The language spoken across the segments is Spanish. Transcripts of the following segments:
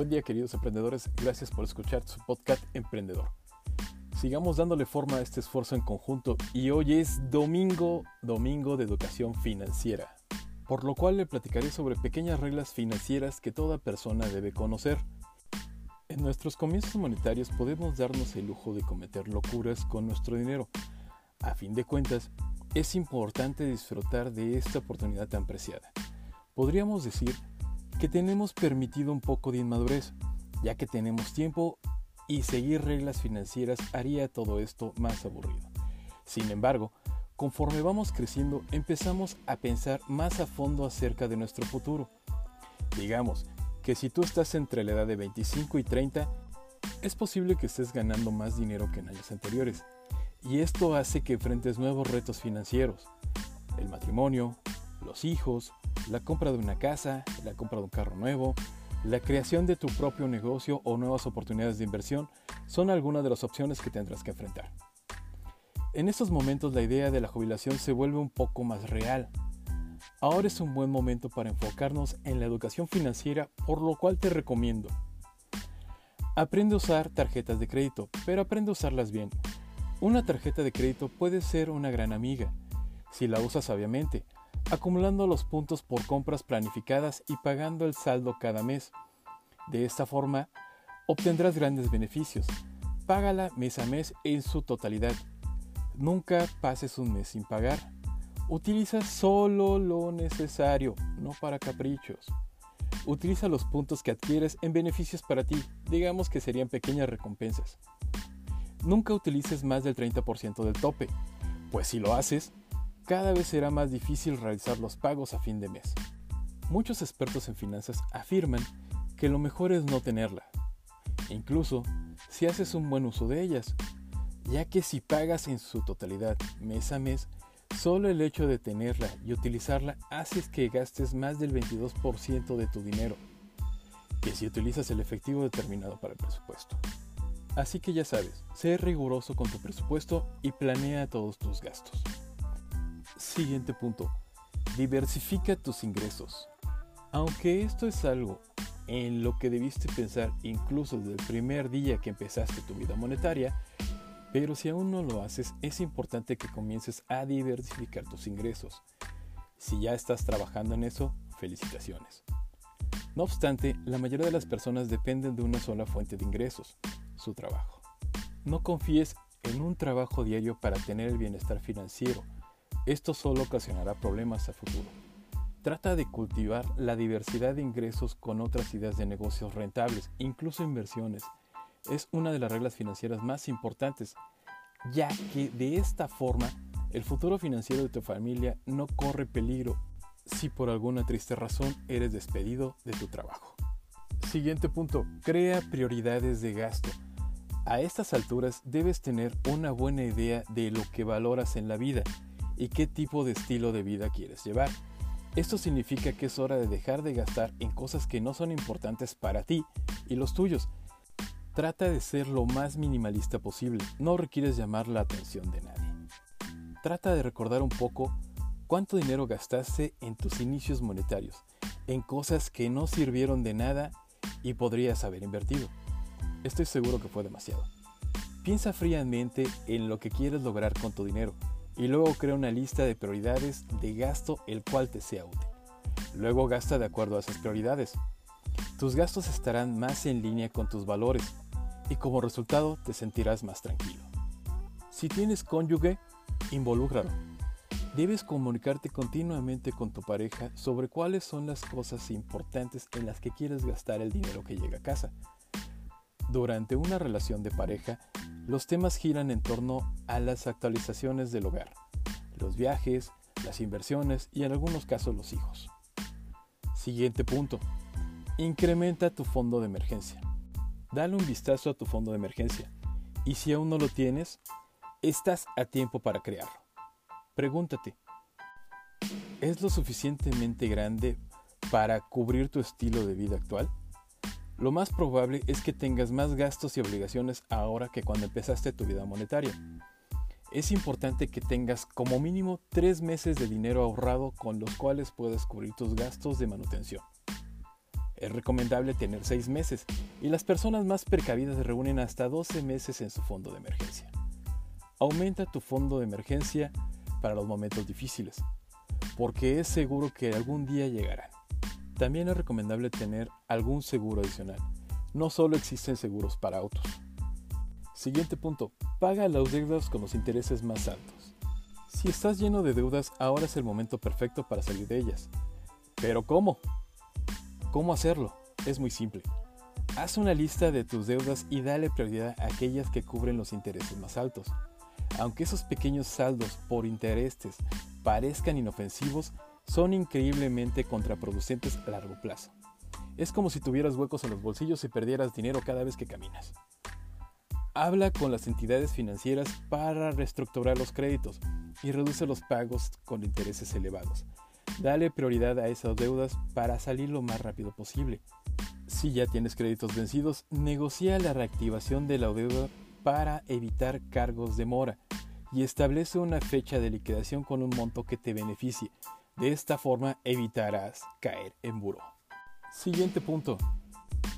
Buen día queridos emprendedores, gracias por escuchar su podcast Emprendedor. Sigamos dándole forma a este esfuerzo en conjunto y hoy es domingo, domingo de educación financiera, por lo cual le platicaré sobre pequeñas reglas financieras que toda persona debe conocer. En nuestros comienzos monetarios podemos darnos el lujo de cometer locuras con nuestro dinero. A fin de cuentas, es importante disfrutar de esta oportunidad tan preciada. Podríamos decir que tenemos permitido un poco de inmadurez, ya que tenemos tiempo y seguir reglas financieras haría todo esto más aburrido. Sin embargo, conforme vamos creciendo empezamos a pensar más a fondo acerca de nuestro futuro. Digamos que si tú estás entre la edad de 25 y 30, es posible que estés ganando más dinero que en años anteriores, y esto hace que enfrentes nuevos retos financieros, el matrimonio, los hijos, la compra de una casa, la compra de un carro nuevo, la creación de tu propio negocio o nuevas oportunidades de inversión son algunas de las opciones que tendrás que enfrentar. En estos momentos la idea de la jubilación se vuelve un poco más real. Ahora es un buen momento para enfocarnos en la educación financiera, por lo cual te recomiendo. Aprende a usar tarjetas de crédito, pero aprende a usarlas bien. Una tarjeta de crédito puede ser una gran amiga, si la usas sabiamente, acumulando los puntos por compras planificadas y pagando el saldo cada mes. De esta forma, obtendrás grandes beneficios. Págala mes a mes en su totalidad. Nunca pases un mes sin pagar. Utiliza solo lo necesario, no para caprichos. Utiliza los puntos que adquieres en beneficios para ti, digamos que serían pequeñas recompensas. Nunca utilices más del 30% del tope, pues si lo haces, cada vez será más difícil realizar los pagos a fin de mes. Muchos expertos en finanzas afirman que lo mejor es no tenerla, incluso si haces un buen uso de ellas, ya que si pagas en su totalidad mes a mes, solo el hecho de tenerla y utilizarla hace que gastes más del 22% de tu dinero, que si utilizas el efectivo determinado para el presupuesto. Así que ya sabes, sé riguroso con tu presupuesto y planea todos tus gastos. Siguiente punto. Diversifica tus ingresos. Aunque esto es algo en lo que debiste pensar incluso desde el primer día que empezaste tu vida monetaria, pero si aún no lo haces, es importante que comiences a diversificar tus ingresos. Si ya estás trabajando en eso, felicitaciones. No obstante, la mayoría de las personas dependen de una sola fuente de ingresos, su trabajo. No confíes en un trabajo diario para tener el bienestar financiero, esto solo ocasionará problemas a futuro. Trata de cultivar la diversidad de ingresos con otras ideas de negocios rentables, incluso inversiones. Es una de las reglas financieras más importantes, ya que de esta forma el futuro financiero de tu familia no corre peligro si por alguna triste razón eres despedido de tu trabajo. Siguiente punto, crea prioridades de gasto. A estas alturas debes tener una buena idea de lo que valoras en la vida y qué tipo de estilo de vida quieres llevar. Esto significa que es hora de dejar de gastar en cosas que no son importantes para ti y los tuyos. Trata de ser lo más minimalista posible, no requieres llamar la atención de nadie. Trata de recordar un poco cuánto dinero gastaste en tus inicios monetarios, en cosas que no sirvieron de nada y podrías haber invertido. Estoy seguro que fue demasiado. Piensa fríamente en lo que quieres lograr con tu dinero y luego crea una lista de prioridades de gasto el cual te sea útil. Luego gasta de acuerdo a esas prioridades. Tus gastos estarán más en línea con tus valores y como resultado te sentirás más tranquilo. Si tienes cónyuge, involúcralo. Debes comunicarte continuamente con tu pareja sobre cuáles son las cosas importantes en las que quieres gastar el dinero que llega a casa. Durante una relación de pareja, los temas giran en torno a las actualizaciones del hogar, los viajes, las inversiones y en algunos casos los hijos. Siguiente punto. Incrementa tu fondo de emergencia. Dale un vistazo a tu fondo de emergencia y si aún no lo tienes, estás a tiempo para crearlo. Pregúntate, ¿es lo suficientemente grande para cubrir tu estilo de vida actual? Lo más probable es que tengas más gastos y obligaciones ahora que cuando empezaste tu vida monetaria. Es importante que tengas como mínimo tres meses de dinero ahorrado con los cuales puedas cubrir tus gastos de manutención. Es recomendable tener 6 meses y las personas más precavidas reúnen hasta 12 meses en su fondo de emergencia. Aumenta tu fondo de emergencia para los momentos difíciles, porque es seguro que algún día llegarán. También es recomendable tener algún seguro adicional. No solo existen seguros para autos. Siguiente punto. Paga las deudas con los intereses más altos. Si estás lleno de deudas, ahora es el momento perfecto para salir de ellas. Pero ¿cómo? ¿Cómo hacerlo? Es muy simple. Haz una lista de tus deudas y dale prioridad a aquellas que cubren los intereses más altos. Aunque esos pequeños saldos por intereses parezcan inofensivos, son increíblemente contraproducentes a largo plazo. Es como si tuvieras huecos en los bolsillos y perdieras dinero cada vez que caminas. Habla con las entidades financieras para reestructurar los créditos y reduce los pagos con intereses elevados. Dale prioridad a esas deudas para salir lo más rápido posible. Si ya tienes créditos vencidos, negocia la reactivación de la deuda para evitar cargos de mora y establece una fecha de liquidación con un monto que te beneficie. De esta forma evitarás caer en buró. Siguiente punto.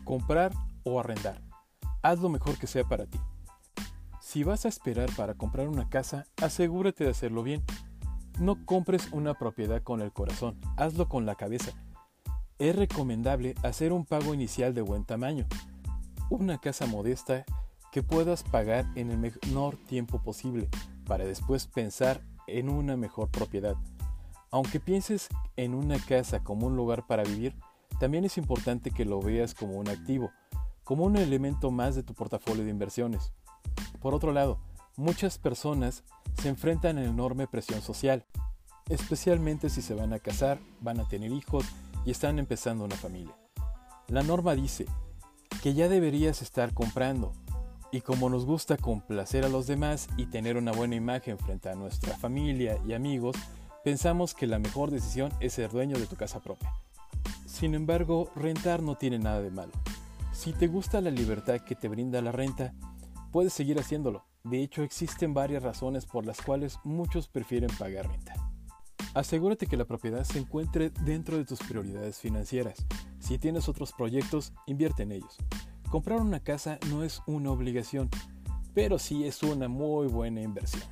Comprar o arrendar haz lo mejor que sea para ti. Si vas a esperar para comprar una casa, asegúrate de hacerlo bien. No compres una propiedad con el corazón, hazlo con la cabeza. Es recomendable hacer un pago inicial de buen tamaño. Una casa modesta que puedas pagar en el menor tiempo posible para después pensar en una mejor propiedad. Aunque pienses en una casa como un lugar para vivir, también es importante que lo veas como un activo como un elemento más de tu portafolio de inversiones. Por otro lado, muchas personas se enfrentan a enorme presión social, especialmente si se van a casar, van a tener hijos y están empezando una familia. La norma dice que ya deberías estar comprando, y como nos gusta complacer a los demás y tener una buena imagen frente a nuestra familia y amigos, pensamos que la mejor decisión es ser dueño de tu casa propia. Sin embargo, rentar no tiene nada de malo. Si te gusta la libertad que te brinda la renta, puedes seguir haciéndolo. De hecho, existen varias razones por las cuales muchos prefieren pagar renta. Asegúrate que la propiedad se encuentre dentro de tus prioridades financieras. Si tienes otros proyectos, invierte en ellos. Comprar una casa no es una obligación, pero sí es una muy buena inversión.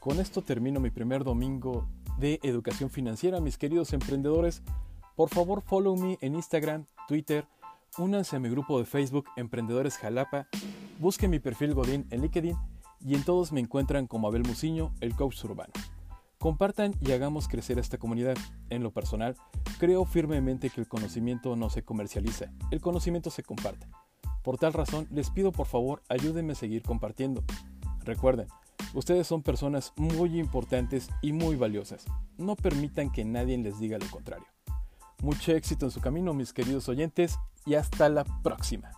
Con esto termino mi primer domingo de educación financiera, mis queridos emprendedores. Por favor, follow me en Instagram, Twitter, Únanse a mi grupo de Facebook Emprendedores Jalapa, busquen mi perfil Godín en LinkedIn y en todos me encuentran como Abel Muciño, el coach urbano. Compartan y hagamos crecer esta comunidad. En lo personal, creo firmemente que el conocimiento no se comercializa, el conocimiento se comparte. Por tal razón, les pido por favor ayúdenme a seguir compartiendo. Recuerden, ustedes son personas muy importantes y muy valiosas. No permitan que nadie les diga lo contrario. Mucho éxito en su camino, mis queridos oyentes, y hasta la próxima.